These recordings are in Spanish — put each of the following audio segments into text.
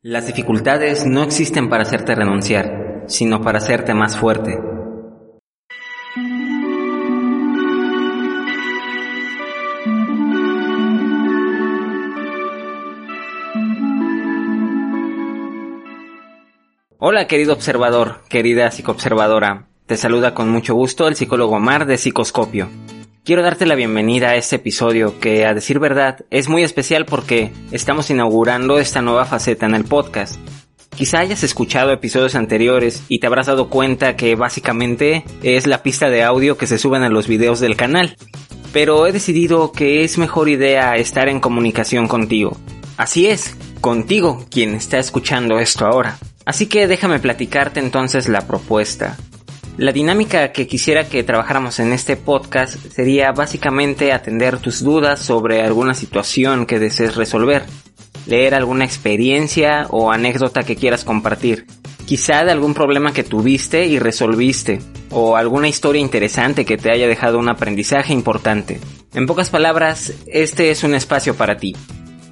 Las dificultades no existen para hacerte renunciar, sino para hacerte más fuerte. Hola querido observador, querida psicoobservadora. Te saluda con mucho gusto el psicólogo Omar de Psicoscopio. Quiero darte la bienvenida a este episodio que, a decir verdad, es muy especial porque estamos inaugurando esta nueva faceta en el podcast. Quizá hayas escuchado episodios anteriores y te habrás dado cuenta que básicamente es la pista de audio que se suben a los videos del canal. Pero he decidido que es mejor idea estar en comunicación contigo. Así es, contigo quien está escuchando esto ahora. Así que déjame platicarte entonces la propuesta. La dinámica que quisiera que trabajáramos en este podcast sería básicamente atender tus dudas sobre alguna situación que desees resolver, leer alguna experiencia o anécdota que quieras compartir, quizá de algún problema que tuviste y resolviste, o alguna historia interesante que te haya dejado un aprendizaje importante. En pocas palabras, este es un espacio para ti,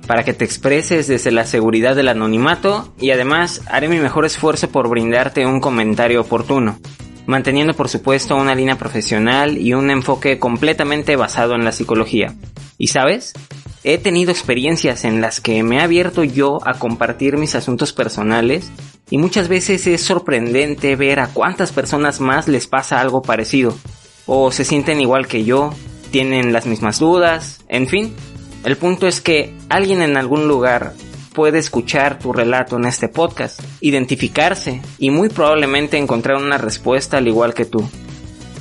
para que te expreses desde la seguridad del anonimato y además haré mi mejor esfuerzo por brindarte un comentario oportuno manteniendo por supuesto una línea profesional y un enfoque completamente basado en la psicología. ¿Y sabes? He tenido experiencias en las que me he abierto yo a compartir mis asuntos personales y muchas veces es sorprendente ver a cuántas personas más les pasa algo parecido, o se sienten igual que yo, tienen las mismas dudas, en fin. El punto es que alguien en algún lugar puede escuchar tu relato en este podcast, identificarse y muy probablemente encontrar una respuesta al igual que tú.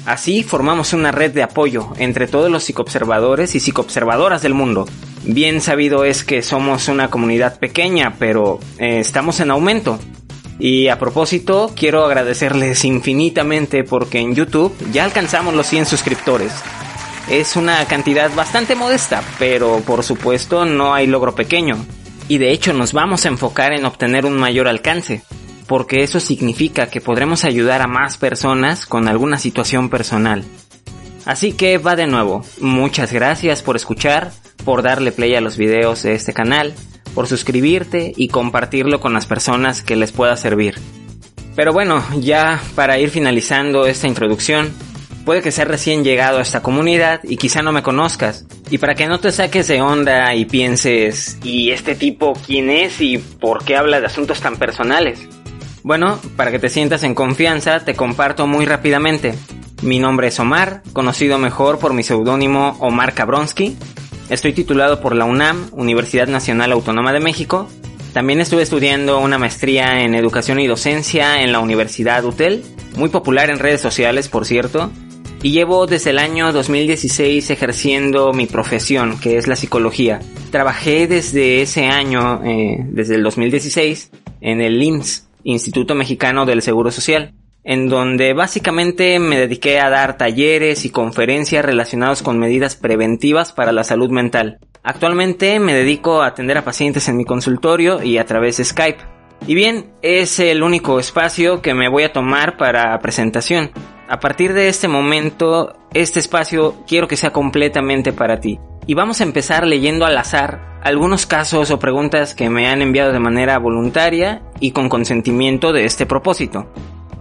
Así formamos una red de apoyo entre todos los psicoobservadores y psicoobservadoras del mundo. Bien sabido es que somos una comunidad pequeña, pero eh, estamos en aumento. Y a propósito, quiero agradecerles infinitamente porque en YouTube ya alcanzamos los 100 suscriptores. Es una cantidad bastante modesta, pero por supuesto no hay logro pequeño y de hecho nos vamos a enfocar en obtener un mayor alcance, porque eso significa que podremos ayudar a más personas con alguna situación personal. Así que va de nuevo, muchas gracias por escuchar, por darle play a los videos de este canal, por suscribirte y compartirlo con las personas que les pueda servir. Pero bueno, ya para ir finalizando esta introducción, Puede que seas recién llegado a esta comunidad y quizá no me conozcas. Y para que no te saques de onda y pienses, ¿y este tipo quién es y por qué habla de asuntos tan personales? Bueno, para que te sientas en confianza, te comparto muy rápidamente. Mi nombre es Omar, conocido mejor por mi seudónimo Omar Kabronsky. Estoy titulado por la UNAM, Universidad Nacional Autónoma de México. También estuve estudiando una maestría en educación y docencia en la Universidad UTEL, muy popular en redes sociales, por cierto, y llevo desde el año 2016 ejerciendo mi profesión, que es la psicología. Trabajé desde ese año, eh, desde el 2016, en el IMSS, Instituto Mexicano del Seguro Social, en donde básicamente me dediqué a dar talleres y conferencias relacionados con medidas preventivas para la salud mental. Actualmente me dedico a atender a pacientes en mi consultorio y a través de Skype. Y bien, es el único espacio que me voy a tomar para presentación. A partir de este momento, este espacio quiero que sea completamente para ti. Y vamos a empezar leyendo al azar algunos casos o preguntas que me han enviado de manera voluntaria y con consentimiento de este propósito.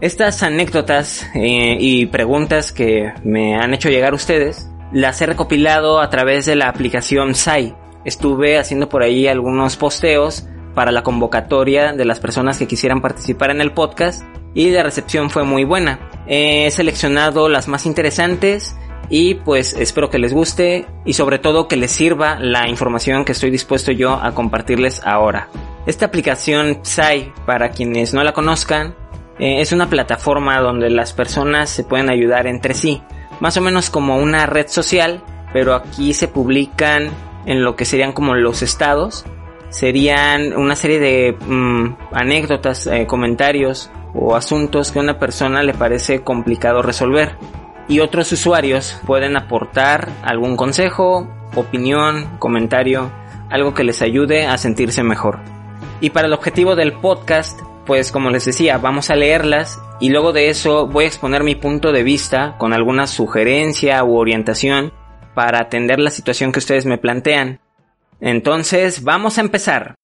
Estas anécdotas eh, y preguntas que me han hecho llegar ustedes las he recopilado a través de la aplicación SAI. Estuve haciendo por ahí algunos posteos para la convocatoria de las personas que quisieran participar en el podcast y la recepción fue muy buena. He seleccionado las más interesantes y pues espero que les guste y sobre todo que les sirva la información que estoy dispuesto yo a compartirles ahora. Esta aplicación Psy, para quienes no la conozcan, eh, es una plataforma donde las personas se pueden ayudar entre sí, más o menos como una red social, pero aquí se publican en lo que serían como los estados, serían una serie de mm, anécdotas, eh, comentarios o asuntos que a una persona le parece complicado resolver. Y otros usuarios pueden aportar algún consejo, opinión, comentario, algo que les ayude a sentirse mejor. Y para el objetivo del podcast, pues como les decía, vamos a leerlas y luego de eso voy a exponer mi punto de vista con alguna sugerencia u orientación para atender la situación que ustedes me plantean. Entonces, vamos a empezar.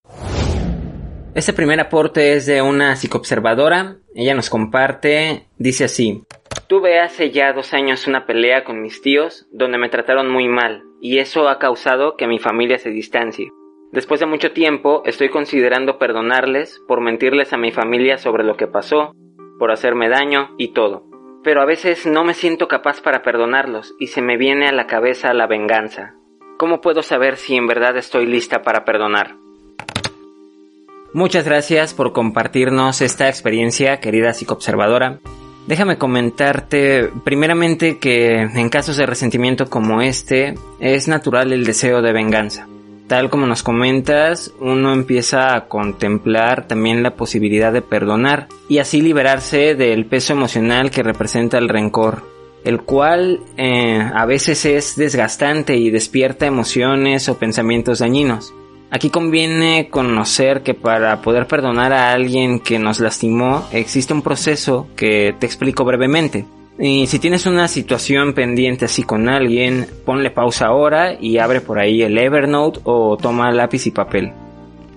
Este primer aporte es de una psicoobservadora. Ella nos comparte, dice así. Tuve hace ya dos años una pelea con mis tíos donde me trataron muy mal y eso ha causado que mi familia se distancie. Después de mucho tiempo estoy considerando perdonarles por mentirles a mi familia sobre lo que pasó, por hacerme daño y todo. Pero a veces no me siento capaz para perdonarlos y se me viene a la cabeza la venganza. ¿Cómo puedo saber si en verdad estoy lista para perdonar? Muchas gracias por compartirnos esta experiencia, querida psicoobservadora. Déjame comentarte primeramente que en casos de resentimiento como este es natural el deseo de venganza. Tal como nos comentas, uno empieza a contemplar también la posibilidad de perdonar y así liberarse del peso emocional que representa el rencor, el cual eh, a veces es desgastante y despierta emociones o pensamientos dañinos. Aquí conviene conocer que para poder perdonar a alguien que nos lastimó existe un proceso que te explico brevemente. Y si tienes una situación pendiente así con alguien, ponle pausa ahora y abre por ahí el Evernote o toma lápiz y papel.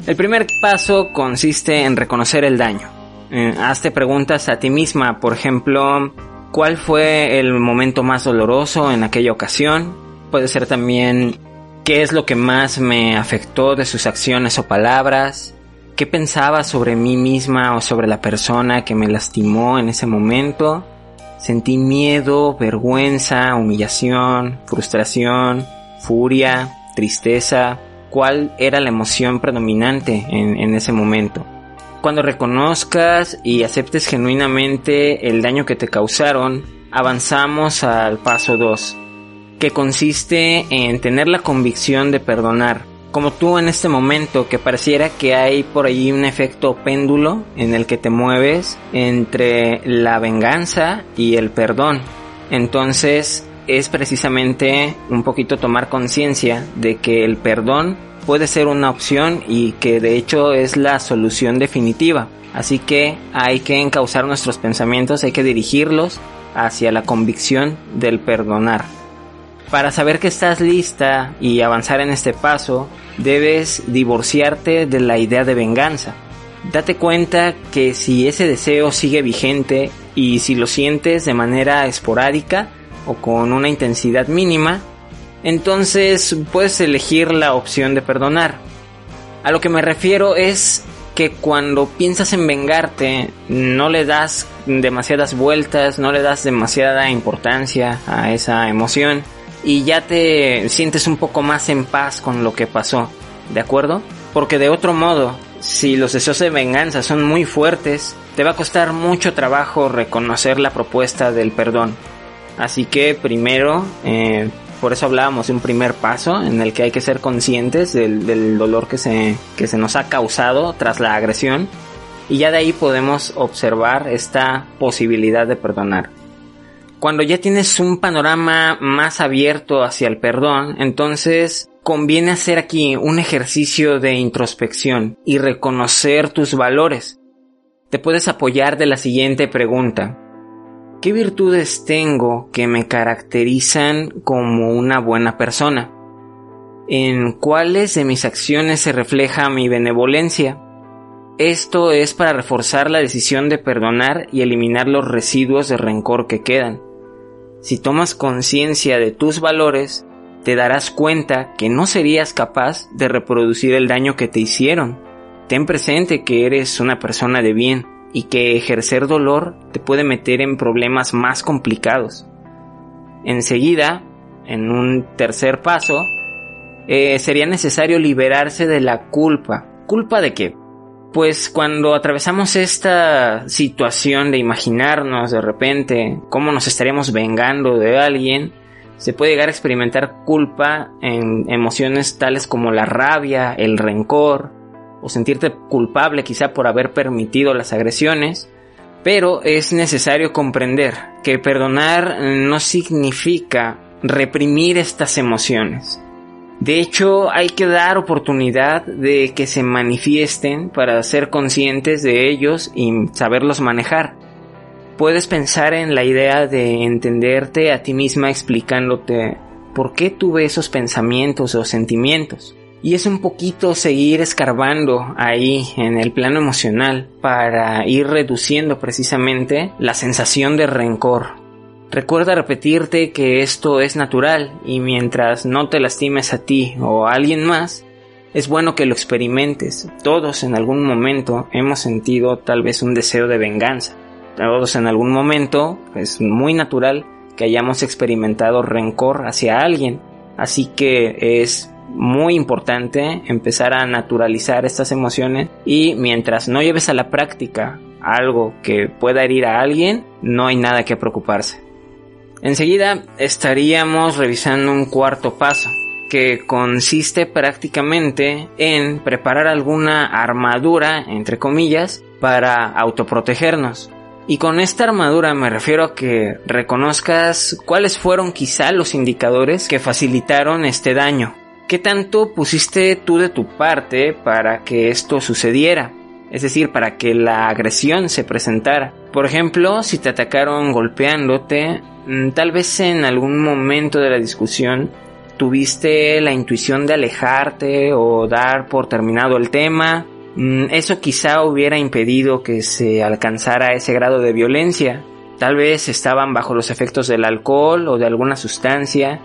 El primer paso consiste en reconocer el daño. Eh, hazte preguntas a ti misma, por ejemplo, ¿cuál fue el momento más doloroso en aquella ocasión? Puede ser también qué es lo que más me afectó de sus acciones o palabras, qué pensaba sobre mí misma o sobre la persona que me lastimó en ese momento. Sentí miedo, vergüenza, humillación, frustración, furia, tristeza. ¿Cuál era la emoción predominante en, en ese momento? Cuando reconozcas y aceptes genuinamente el daño que te causaron, avanzamos al paso 2 que consiste en tener la convicción de perdonar. Como tú en este momento, que pareciera que hay por ahí un efecto péndulo en el que te mueves entre la venganza y el perdón. Entonces es precisamente un poquito tomar conciencia de que el perdón puede ser una opción y que de hecho es la solución definitiva. Así que hay que encauzar nuestros pensamientos, hay que dirigirlos hacia la convicción del perdonar. Para saber que estás lista y avanzar en este paso, debes divorciarte de la idea de venganza. Date cuenta que si ese deseo sigue vigente y si lo sientes de manera esporádica o con una intensidad mínima, entonces puedes elegir la opción de perdonar. A lo que me refiero es que cuando piensas en vengarte no le das demasiadas vueltas, no le das demasiada importancia a esa emoción y ya te sientes un poco más en paz con lo que pasó, ¿de acuerdo? Porque de otro modo, si los deseos de venganza son muy fuertes, te va a costar mucho trabajo reconocer la propuesta del perdón. Así que primero, eh, por eso hablábamos de un primer paso en el que hay que ser conscientes del, dolor que se nos ha causado tras la agresión y ya de ahí podemos observar esta posibilidad de perdonar. Cuando ya tienes un panorama más abierto hacia el perdón, entonces conviene hacer aquí un ejercicio de introspección y reconocer tus valores. Te puedes apoyar de la siguiente pregunta. ¿Qué virtudes tengo que me caracterizan como una buena persona? ¿En cuáles de mis acciones se refleja mi benevolencia? Esto es para reforzar la decisión de perdonar y eliminar los residuos de rencor que quedan. Si tomas conciencia de tus valores, te darás cuenta que no serías capaz de reproducir el daño que te hicieron. Ten presente que eres una persona de bien y que ejercer dolor te puede meter en problemas más complicados. Enseguida, en un tercer paso, eh, sería necesario liberarse de la culpa. ¿Culpa de qué? pues cuando atravesamos esta situación de imaginarnos de repente cómo nos estaríamos vengando de alguien, se puede llegar a experimentar culpa en emociones tales como la rabia, el rencor, o sentirte culpable quizá por haber permitido las agresiones, pero es necesario comprender que perdonar no significa reprimir estas emociones. De hecho, hay que dar oportunidad de que se manifiesten para ser conscientes de ellos y saberlos manejar. Puedes pensar en la idea de entenderte a ti misma explicándote por qué tuve esos pensamientos o sentimientos. Y es un poquito seguir escarbando ahí en el plano emocional para ir reduciendo precisamente la sensación de rencor. Recuerda repetirte que esto es natural y mientras no te lastimes a ti o a alguien más, es bueno que lo experimentes. Todos en algún momento hemos sentido tal vez un deseo de venganza. Todos en algún momento es muy natural que hayamos experimentado rencor hacia alguien. Así que es muy importante empezar a naturalizar estas emociones y mientras no lleves a la práctica algo que pueda herir a alguien, no hay nada que preocuparse. Enseguida estaríamos revisando un cuarto paso, que consiste prácticamente en preparar alguna armadura, entre comillas, para autoprotegernos. Y con esta armadura me refiero a que reconozcas cuáles fueron quizá los indicadores que facilitaron este daño. ¿Qué tanto pusiste tú de tu parte para que esto sucediera? Es decir, para que la agresión se presentara. Por ejemplo, si te atacaron golpeándote, mm, tal vez en algún momento de la discusión tuviste la intuición de alejarte o dar por terminado el tema, mm, eso quizá hubiera impedido que se alcanzara ese grado de violencia. Tal vez estaban bajo los efectos del alcohol o de alguna sustancia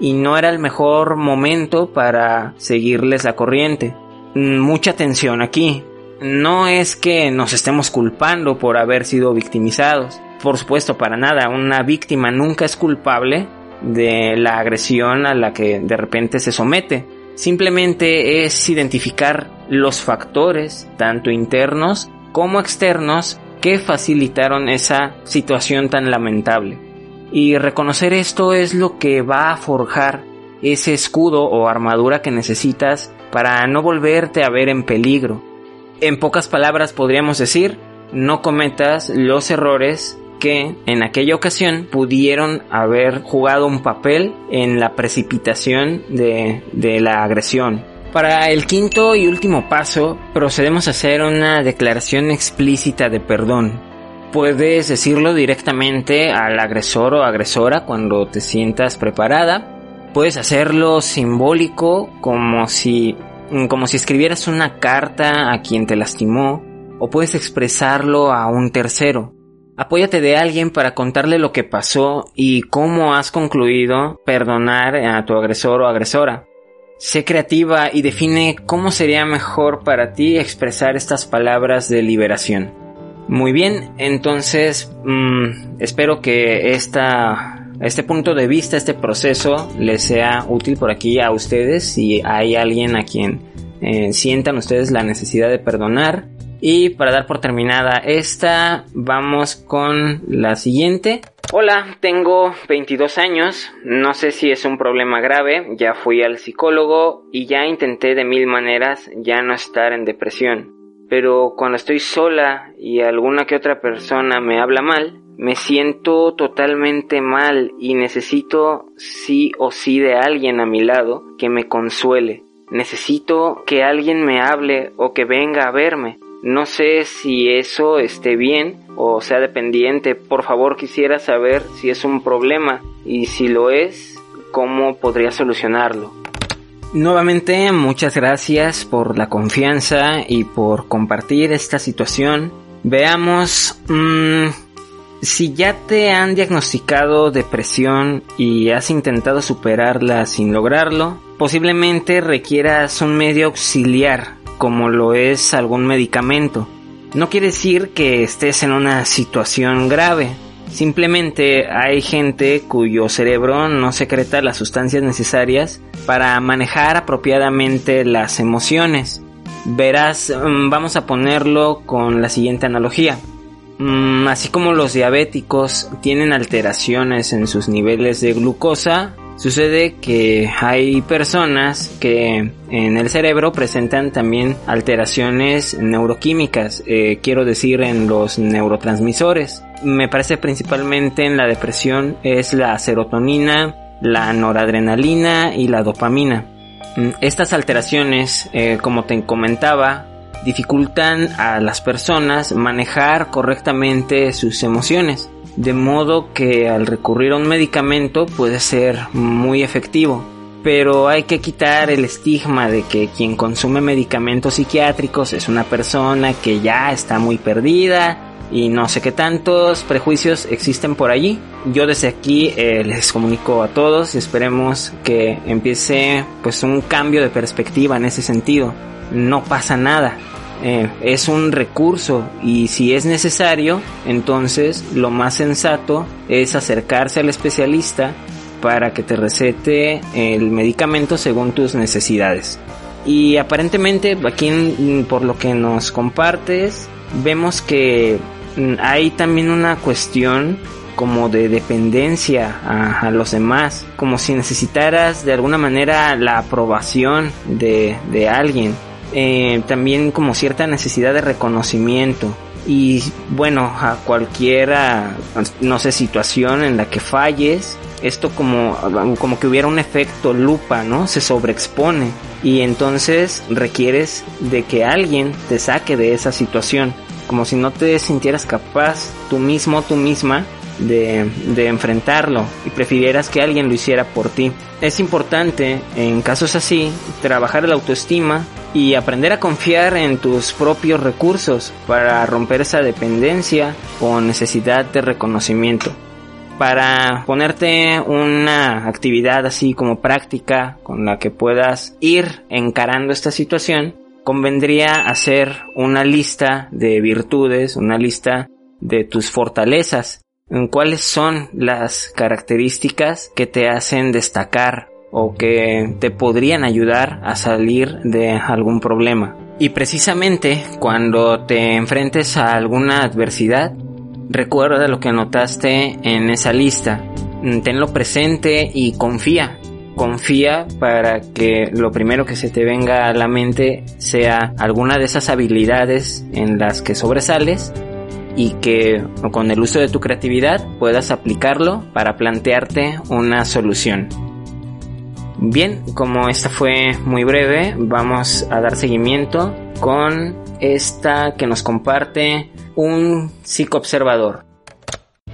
y no era el mejor momento para seguirles la corriente. Mm, mucha atención aquí. No es que nos estemos culpando por haber sido victimizados. Por supuesto, para nada. Una víctima nunca es culpable de la agresión a la que de repente se somete. Simplemente es identificar los factores, tanto internos como externos, que facilitaron esa situación tan lamentable. Y reconocer esto es lo que va a forjar ese escudo o armadura que necesitas para no volverte a ver en peligro. En pocas palabras podríamos decir, no cometas los errores que en aquella ocasión pudieron haber jugado un papel en la precipitación de, la agresión. Para el quinto y último paso, procedemos a hacer una declaración explícita de perdón. Puedes decirlo directamente al agresor o agresora cuando te sientas preparada. Puedes hacerlo simbólico como si como si escribieras una carta a quien te lastimó o puedes expresarlo a un tercero. Apóyate de alguien para contarle lo que pasó y cómo has concluido perdonar a tu agresor o agresora. Sé creativa y define cómo sería mejor para ti expresar estas palabras de liberación. Muy bien, entonces mmm, espero que esta, este punto de vista, este proceso les sea útil por aquí a ustedes si hay alguien a quien eh, sientan ustedes la necesidad de perdonar y para dar por terminada esta, vamos con la siguiente. Hola, tengo 22 años, no sé si es un problema grave, ya fui al psicólogo y ya intenté de mil maneras ya no estar en depresión. Pero cuando estoy sola y alguna que otra persona me habla mal, me siento totalmente mal y necesito sí o sí de alguien a mi lado que me consuele. Necesito que alguien me hable o que venga a verme. No sé si eso esté bien o sea dependiente. Por favor quisiera saber si es un problema y si lo es, cómo podría solucionarlo. Nuevamente muchas gracias por la confianza y por compartir esta situación. Veamos mmm, si ya te han diagnosticado depresión y has intentado superarla sin lograrlo, posiblemente requieras un medio auxiliar como lo es algún medicamento. No quiere decir que estés en una situación grave. Simplemente hay gente cuyo cerebro no secreta las sustancias necesarias para manejar apropiadamente las emociones. Verás, mm, vamos a ponerlo con la siguiente analogía. Mm, así como los diabéticos tienen alteraciones en sus niveles de glucosa, Sucede que hay personas que en el cerebro presentan también alteraciones neuroquímicas, eh, quiero decir en los neurotransmisores. Me parece principalmente en la depresión es la serotonina, la noradrenalina y la dopamina. Mm, estas alteraciones, eh, como te comentaba, dificultan a las personas manejar correctamente sus emociones de modo que al recurrir a un medicamento puede ser muy efectivo. pero hay que quitar el estigma de que quien consume medicamentos psiquiátricos es una persona que ya está muy perdida y no sé qué tantos prejuicios existen por allí. Yo desde aquí eh, les comunico a todos y esperemos que empiece pues un cambio de perspectiva en ese sentido. No pasa nada. Eh, es un recurso y si es necesario, entonces lo más sensato es acercarse al especialista para que te recete el medicamento según tus necesidades. Y aparentemente aquí por lo que nos compartes, vemos que hay también una cuestión como de dependencia a, los demás, como si necesitaras de alguna manera la aprobación de, de alguien, eh, también como cierta necesidad de reconocimiento. Y bueno, a cualquiera, no sé, situación en la que falles, esto como, como que hubiera un efecto lupa, ¿no? Se sobreexpone. Y entonces requieres de que alguien te saque de esa situación, como si no te sintieras capaz tú mismo, tú misma de, de, enfrentarlo y prefirieras que alguien lo hiciera por ti. Es importante, en casos así, trabajar la autoestima y aprender a confiar en tus propios recursos para romper esa dependencia o necesidad de reconocimiento. Para ponerte una actividad así como práctica con la que puedas ir encarando esta situación, convendría hacer una lista de virtudes, una lista de tus fortalezas cuáles son las características que te hacen destacar o que te podrían ayudar a salir de algún problema. Y precisamente cuando te enfrentes a alguna adversidad, recuerda lo que anotaste en esa lista. Tenlo presente y confía. Confía para que lo primero que se te venga a la mente sea alguna de esas habilidades en las que sobresales y que con el uso de tu creatividad puedas aplicarlo para plantearte una solución. Bien, como esta fue muy breve, vamos a dar seguimiento con esta que nos comparte un psicoobservador.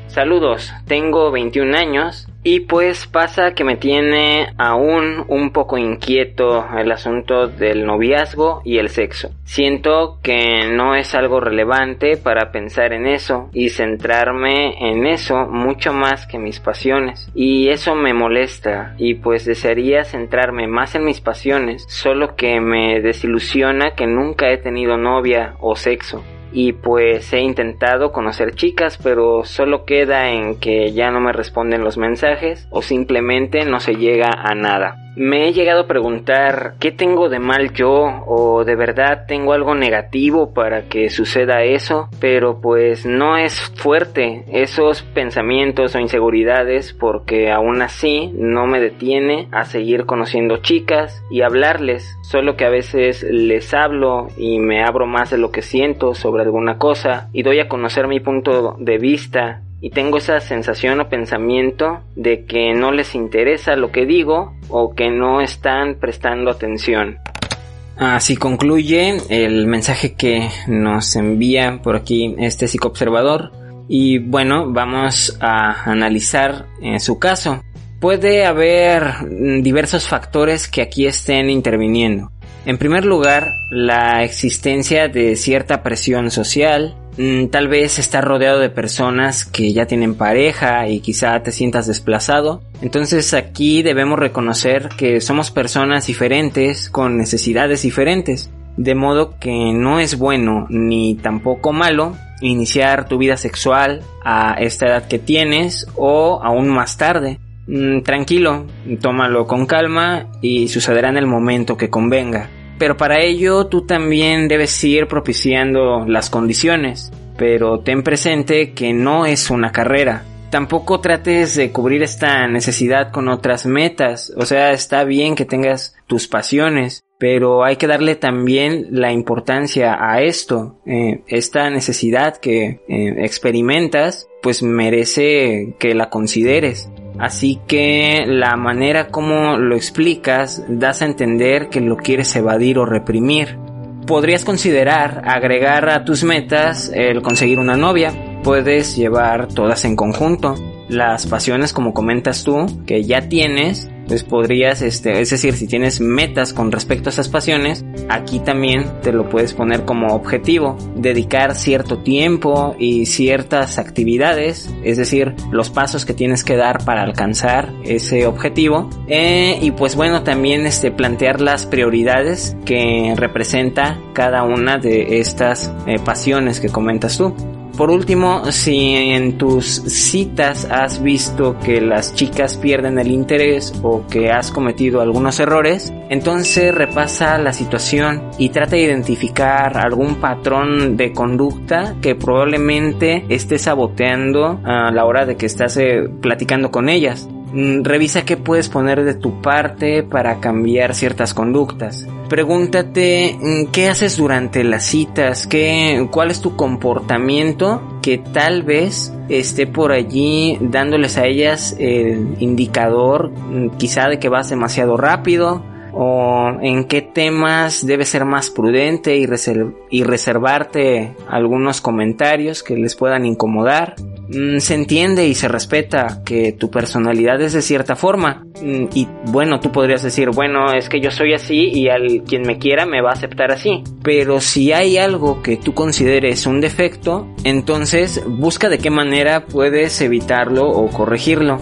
Saludos, tengo 21 años y pues pasa que me tiene aún un poco inquieto el asunto del noviazgo y el sexo. Siento que no es algo relevante para pensar en eso y centrarme en eso mucho más que mis pasiones. Y eso me molesta y pues desearía centrarme más en mis pasiones, solo que me desilusiona que nunca he tenido novia o sexo y pues he intentado conocer chicas pero solo queda en que ya no me responden los mensajes o simplemente no se llega a nada. Me he llegado a preguntar qué tengo de mal yo o de verdad tengo algo negativo para que suceda eso, pero pues no es fuerte esos pensamientos o inseguridades porque aún así no me detiene a seguir conociendo chicas y hablarles, solo que a veces les hablo y me abro más de lo que siento sobre alguna cosa y doy a conocer mi punto de vista y tengo esa sensación o pensamiento de que no les interesa lo que digo o que no están prestando atención. Así concluye el mensaje que nos envía por aquí este psicoobservador y bueno, vamos a analizar en su caso. Puede haber diversos factores que aquí estén interviniendo. En primer lugar, la existencia de cierta presión social, Mm, tal vez estar rodeado de personas que ya tienen pareja y quizá te sientas desplazado. Entonces aquí debemos reconocer que somos personas diferentes con necesidades diferentes. De modo que no es bueno ni tampoco malo iniciar tu vida sexual a esta edad que tienes o aún más tarde. Mm, tranquilo, tómalo con calma y sucederá en el momento que convenga pero para ello tú también debes ir propiciando las condiciones. Pero ten presente que no es una carrera. Tampoco trates de cubrir esta necesidad con otras metas. O sea, está bien que tengas tus pasiones, pero hay que darle también la importancia a esto. Eh, esta necesidad que eh, experimentas, pues merece que la consideres. Así que la manera como lo explicas das a entender que lo quieres evadir o reprimir. Podrías considerar agregar a tus metas el conseguir una novia. Puedes llevar todas en conjunto. Las pasiones, como comentas tú, que ya tienes, pues podrías, este, es decir, si tienes metas con respecto a esas pasiones, aquí también te lo puedes poner como objetivo, dedicar cierto tiempo y ciertas actividades, es decir, los pasos que tienes que dar para alcanzar ese objetivo, eh, y pues bueno, también este, plantear las prioridades que representa cada una de estas eh, pasiones que comentas tú por último, si en tus citas has visto que las chicas pierden el interés o que has cometido algunos errores, entonces repasa la situación y trata de identificar algún patrón de conducta que probablemente esté saboteando a la hora de que estás eh, platicando con ellas. Mm, revisa qué puedes poner de tu parte para cambiar ciertas conductas. Pregúntate mm, qué haces durante las citas, qué, cuál es tu comportamiento que tal vez esté por allí dándoles a ellas el indicador mm, quizá de que vas demasiado rápido o en qué temas debes ser más prudente y, reservarte algunos comentarios que les puedan incomodar. Mm, se entiende y se respeta que tu personalidad es de cierta forma mm, y bueno, tú podrías decir, bueno, es que yo soy así y al quien me quiera me va a aceptar así. Pero si hay algo que tú consideres un defecto, entonces busca de qué manera puedes evitarlo o corregirlo.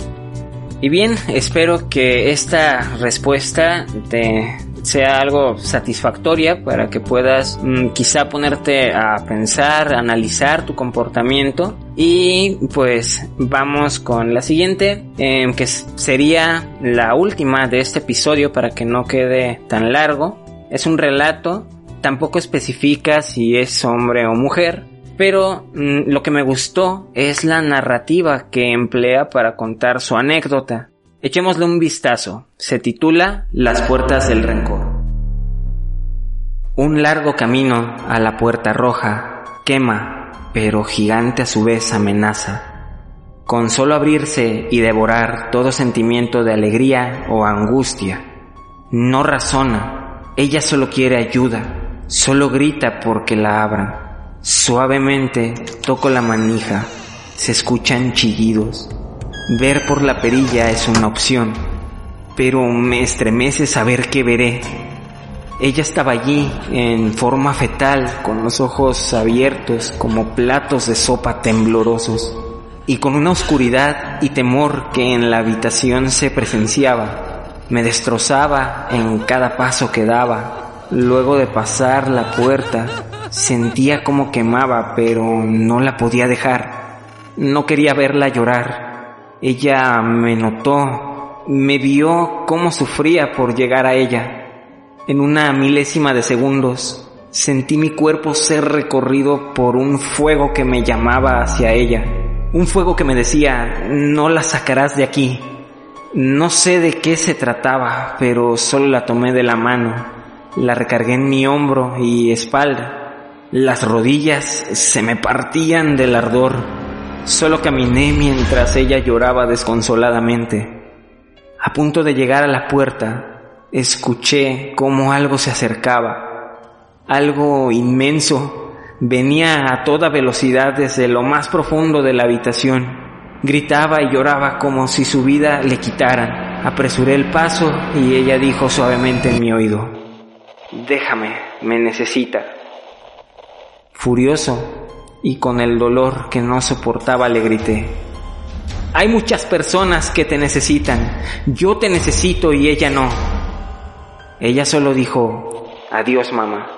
Y bien, espero que esta respuesta te sea algo satisfactoria para que puedas mm, quizá ponerte a pensar, analizar tu comportamiento y pues vamos con la siguiente em, que sería la última de este episodio para que no quede tan largo. Es un relato, tampoco especifica si es hombre o mujer, pero mm, lo que me gustó es la narrativa que emplea para contar su anécdota. Echémosle un vistazo. Se titula Las puertas del rencor. Un largo camino a la puerta roja quema, pero gigante a su vez amenaza. Con solo abrirse y devorar todo sentimiento de alegría o angustia. No razona, ella solo quiere ayuda, solo grita porque la abran. Suavemente toco la manija, se escuchan chillidos. Ver por la perilla es una opción, pero me estremece saber qué veré. Ella estaba allí en forma fetal, con los ojos abiertos como platos de sopa temblorosos, y con una oscuridad y temor que en la habitación se presenciaba. Me destrozaba en cada paso que daba. Luego de pasar la puerta, Sentía como quemaba, pero no la podía dejar. No quería verla llorar. Ella me notó, me vio cómo sufría por llegar a ella. En una milésima de segundos sentí mi cuerpo ser recorrido por un fuego que me llamaba hacia ella. Un fuego que me decía, no la sacarás de aquí. No sé de qué se trataba, pero solo la tomé de la mano, la recargué en mi hombro y espalda las rodillas se me partían del ardor. Solo caminé mientras ella lloraba desconsoladamente. A punto de llegar a la puerta, escuché cómo algo se acercaba. Algo inmenso venía a toda velocidad desde lo más profundo de la habitación. Gritaba y lloraba como si su vida le quitaran. Apresuré el paso y ella dijo suavemente en mi oído, Déjame, me necesita. Furioso y con el dolor que no soportaba le grité. Hay muchas personas que te necesitan. Yo te necesito y ella no. Ella solo dijo, adiós mamá,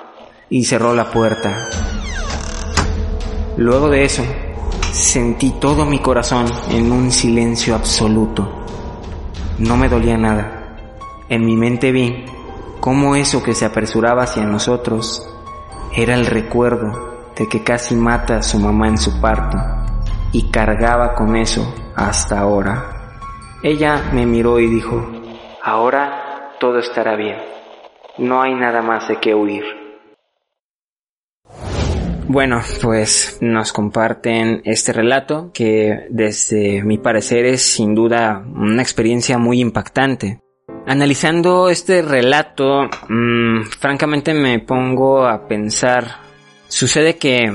y cerró la puerta. Luego de eso, sentí todo mi corazón en un silencio absoluto. No me dolía nada. En mi mente vi cómo eso que se apresuraba hacia nosotros era el recuerdo de que casi mata a su mamá en su parto y cargaba con eso hasta ahora. Ella me miró y dijo, ahora todo estará bien, no hay nada más de qué huir. Bueno, pues nos comparten este relato que desde mi parecer es sin duda una experiencia muy impactante. Analizando este relato, mmm, francamente me pongo a pensar Sucede que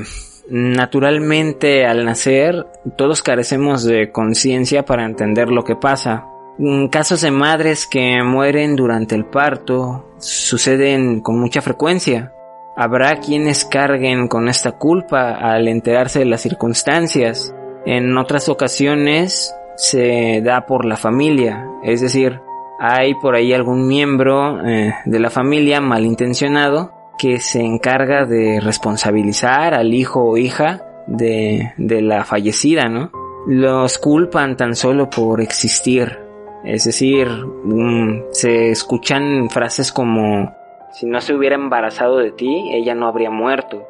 naturalmente al nacer todos carecemos de conciencia para entender lo que pasa. Mm, casos de madres que mueren durante el parto suceden con mucha frecuencia. Habrá quienes carguen con esta culpa al enterarse de las circunstancias. En otras ocasiones se da por la familia, es decir, hay por ahí algún miembro eh, de la familia malintencionado que se encarga de responsabilizar al hijo o hija de, de la fallecida, ¿no? Los culpan tan solo por existir. Es decir, mm, se escuchan frases como si no se hubiera embarazado de ti, ella no habría muerto.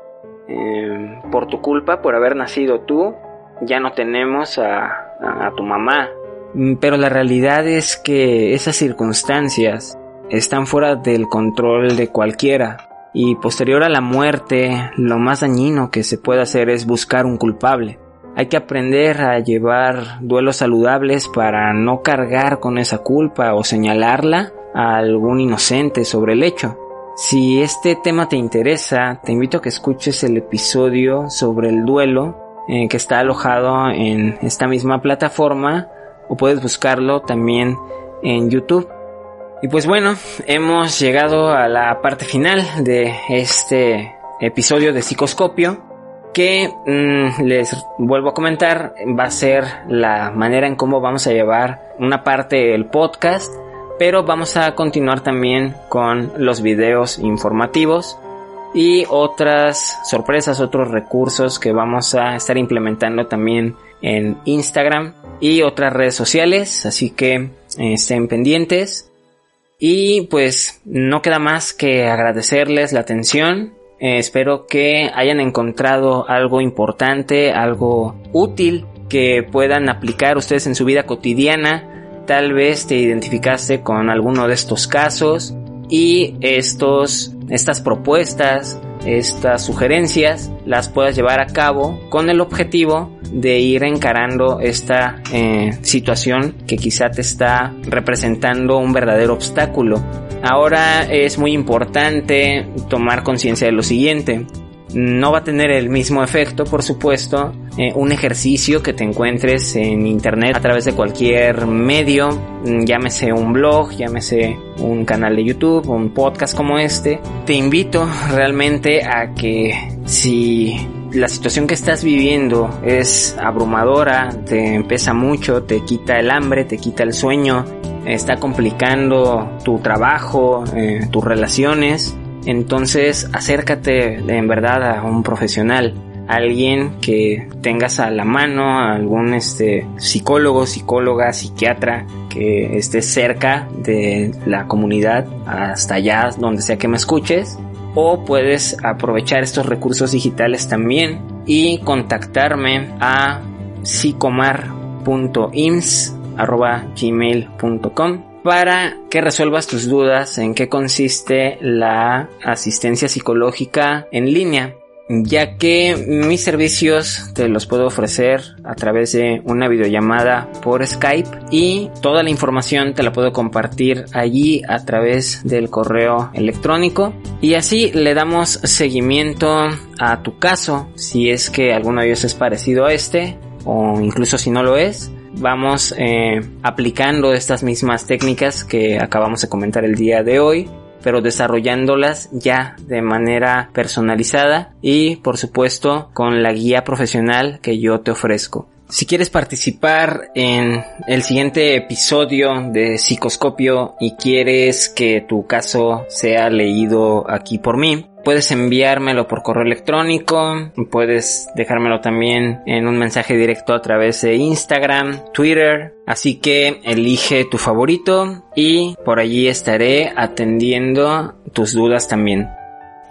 Em, por tu culpa, por haber nacido tú, ya no tenemos a, a tu mamá. Mm, pero la realidad es que esas circunstancias están fuera del control de cualquiera. Y posterior a la muerte, lo más dañino que se puede hacer es buscar un culpable. Hay que aprender a llevar duelos saludables para no cargar con esa culpa o señalarla a algún inocente sobre el hecho. Si este tema te interesa, te invito a que escuches el episodio sobre el duelo eh, que está alojado en esta misma plataforma o puedes buscarlo también en YouTube. Y pues bueno, hemos llegado a la parte final de este episodio de Psicoscopio que mm, les vuelvo a comentar va a ser la manera en cómo vamos a llevar una parte del podcast pero vamos a continuar también con los videos informativos y otras sorpresas, otros recursos que vamos a estar implementando también en Instagram y otras redes sociales, así que eh, estén pendientes. Y pues no queda más que agradecerles la atención. Eh, espero que hayan encontrado algo importante, algo útil que puedan aplicar ustedes en su vida cotidiana Tal vez te identificaste con alguno de estos casos y estos, estas propuestas, estas sugerencias las puedas llevar a cabo con el objetivo de ir encarando esta eh, situación que quizá te está representando un verdadero obstáculo. Ahora es muy importante tomar conciencia de lo siguiente no va a tener el mismo efecto, por supuesto, eh, un ejercicio que te encuentres en internet a través de cualquier medio, mm, llámese un blog, llámese un canal de YouTube, un podcast como este. Te invito realmente a que si la situación que estás viviendo es abrumadora, te pesa mucho, te quita el hambre, te quita el sueño, está complicando tu trabajo, eh, tus relaciones, entonces acércate en verdad a un profesional, alguien que tengas a la mano, algún este psicólogo, psicóloga, psiquiatra que esté cerca de la comunidad hasta allá donde sea que me escuches. O puedes aprovechar estos recursos digitales también y contactarme a psicomar.ims@gmail.com para que resuelvas tus dudas en qué consiste la asistencia psicológica en línea ya que mis servicios te los puedo ofrecer a través de una videollamada por Skype y toda la información te la puedo compartir allí a través del correo electrónico. Y así le damos seguimiento a tu caso si es que alguno de ellos es parecido a este o incluso si no lo es vamos eh, aplicando estas mismas técnicas que acabamos de comentar el día de hoy pero desarrollándolas ya de manera personalizada y por supuesto con la guía profesional que yo te ofrezco. Si quieres participar en el siguiente episodio de Psicoscopio y quieres que tu caso sea leído aquí por mí, puedes enviármelo por correo electrónico, puedes dejármelo también en un mensaje directo a través de Instagram, Twitter, así que elige tu favorito y por allí estaré atendiendo tus dudas también.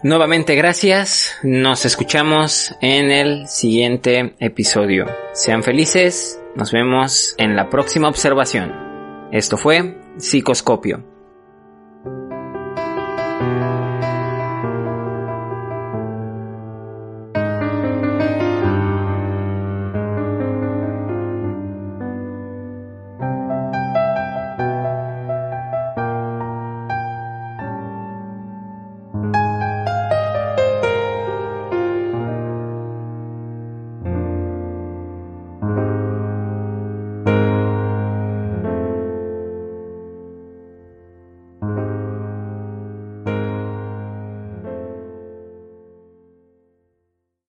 Nuevamente gracias, nos escuchamos en el siguiente episodio. Sean felices, nos vemos en la próxima observación. Esto fue Psicoscopio.